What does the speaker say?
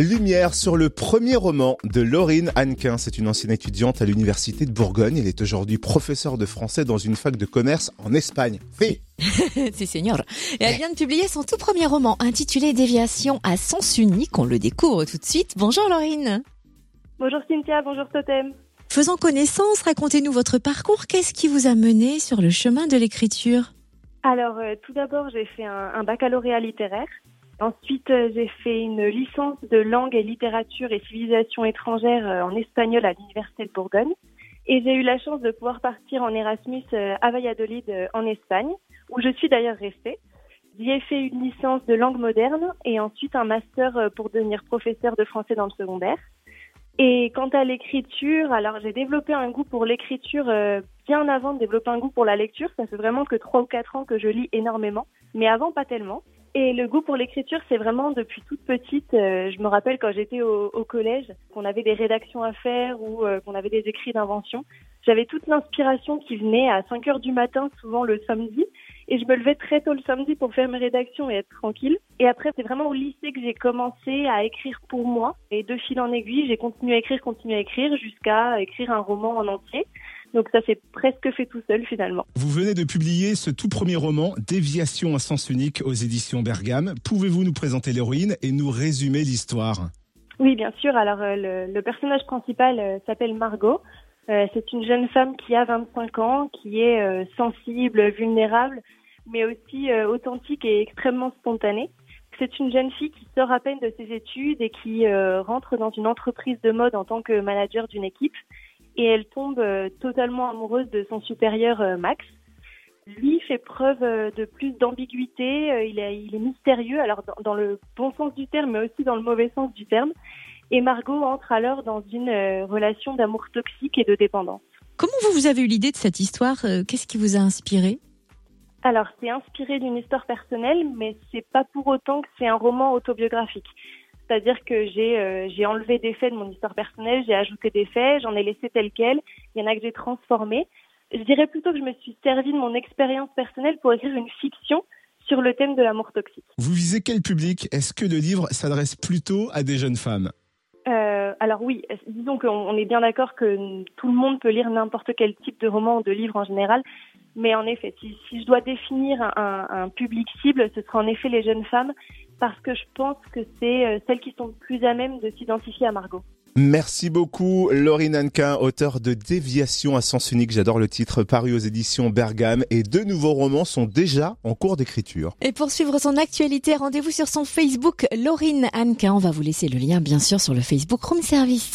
Lumière sur le premier roman de Laurine Hannequin. C'est une ancienne étudiante à l'université de Bourgogne. Elle est aujourd'hui professeure de français dans une fac de commerce en Espagne. Oui. C'est senior. Et elle vient de publier son tout premier roman intitulé Déviation à sens unique. On le découvre tout de suite. Bonjour Laurine. Bonjour Cynthia, bonjour Totem. Faisons connaissance, racontez-nous votre parcours. Qu'est-ce qui vous a mené sur le chemin de l'écriture? Alors, euh, tout d'abord, j'ai fait un, un baccalauréat littéraire. Ensuite, euh, j'ai fait une licence de langue et littérature et civilisation étrangère euh, en espagnol à l'Université de Bourgogne. Et j'ai eu la chance de pouvoir partir en Erasmus euh, à Valladolid en Espagne, où je suis d'ailleurs restée. J'y ai fait une licence de langue moderne et ensuite un master pour devenir professeur de français dans le secondaire. Et quant à l'écriture, alors j'ai développé un goût pour l'écriture bien avant de développer un goût pour la lecture. Ça fait vraiment que trois ou quatre ans que je lis énormément, mais avant pas tellement. Et le goût pour l'écriture, c'est vraiment depuis toute petite. Euh, je me rappelle quand j'étais au, au, collège, qu'on avait des rédactions à faire ou euh, qu'on avait des écrits d'invention. J'avais toute l'inspiration qui venait à 5 heures du matin, souvent le samedi. Et je me levais très tôt le samedi pour faire mes rédactions et être tranquille. Et après, c'est vraiment au lycée que j'ai commencé à écrire pour moi. Et de fil en aiguille, j'ai continué à écrire, continué à écrire jusqu'à écrire un roman en entier. Donc ça s'est presque fait tout seul finalement. Vous venez de publier ce tout premier roman, Déviation à sens unique aux éditions Bergame. Pouvez-vous nous présenter l'héroïne et nous résumer l'histoire? Oui, bien sûr. Alors euh, le, le personnage principal euh, s'appelle Margot. Euh, c'est une jeune femme qui a 25 ans, qui est euh, sensible, vulnérable, mais aussi authentique et extrêmement spontanée. C'est une jeune fille qui sort à peine de ses études et qui rentre dans une entreprise de mode en tant que manager d'une équipe et elle tombe euh, totalement amoureuse de son supérieur euh, Max. Lui fait preuve euh, de plus d'ambiguïté, il est, il est mystérieux, alors dans, dans, le bon sens du terme, mais aussi dans le mauvais sens du terme. Et Margot entre alors dans une relation d'amour toxique et de dépendance. Comment vous, vous avez eu l'idée de cette histoire Qu'est-ce qui vous a inspiré? Alors, c'est inspiré d'une histoire personnelle, mais c'est pas pour autant que c'est un roman autobiographique. C'est-à-dire que j'ai euh, j'ai enlevé des faits de mon histoire personnelle, j'ai ajouté des faits, j'en ai laissé tel quel. Il y en a que j'ai transformé. Je dirais plutôt que je me suis servi de mon expérience personnelle pour écrire une fiction sur le thème de l'amour toxique. Vous visez quel public? Est-ce que le livre s'adresse plutôt à des jeunes femmes? Euh, alors oui, disons qu'on est bien d'accord que tout le monde peut lire n'importe quel type de roman ou de livre en général, mais en effet, si, si je dois définir un, un, public cible, ce sera en effet les jeunes femmes, parce que je pense que c'est euh, celles qui sont plus à même de s'identifier à Margot. Merci beaucoup, Laurie Nankin, auteur de Déviation à sens unique. J'adore le titre, paru aux éditions Bergame. Et deux nouveaux romans sont déjà en cours d'écriture. Et pour suivre son actualité, rendez-vous sur son Facebook, Laurine Hannequin. On va vous laisser le lien, bien sûr, sur le Facebook Room Service.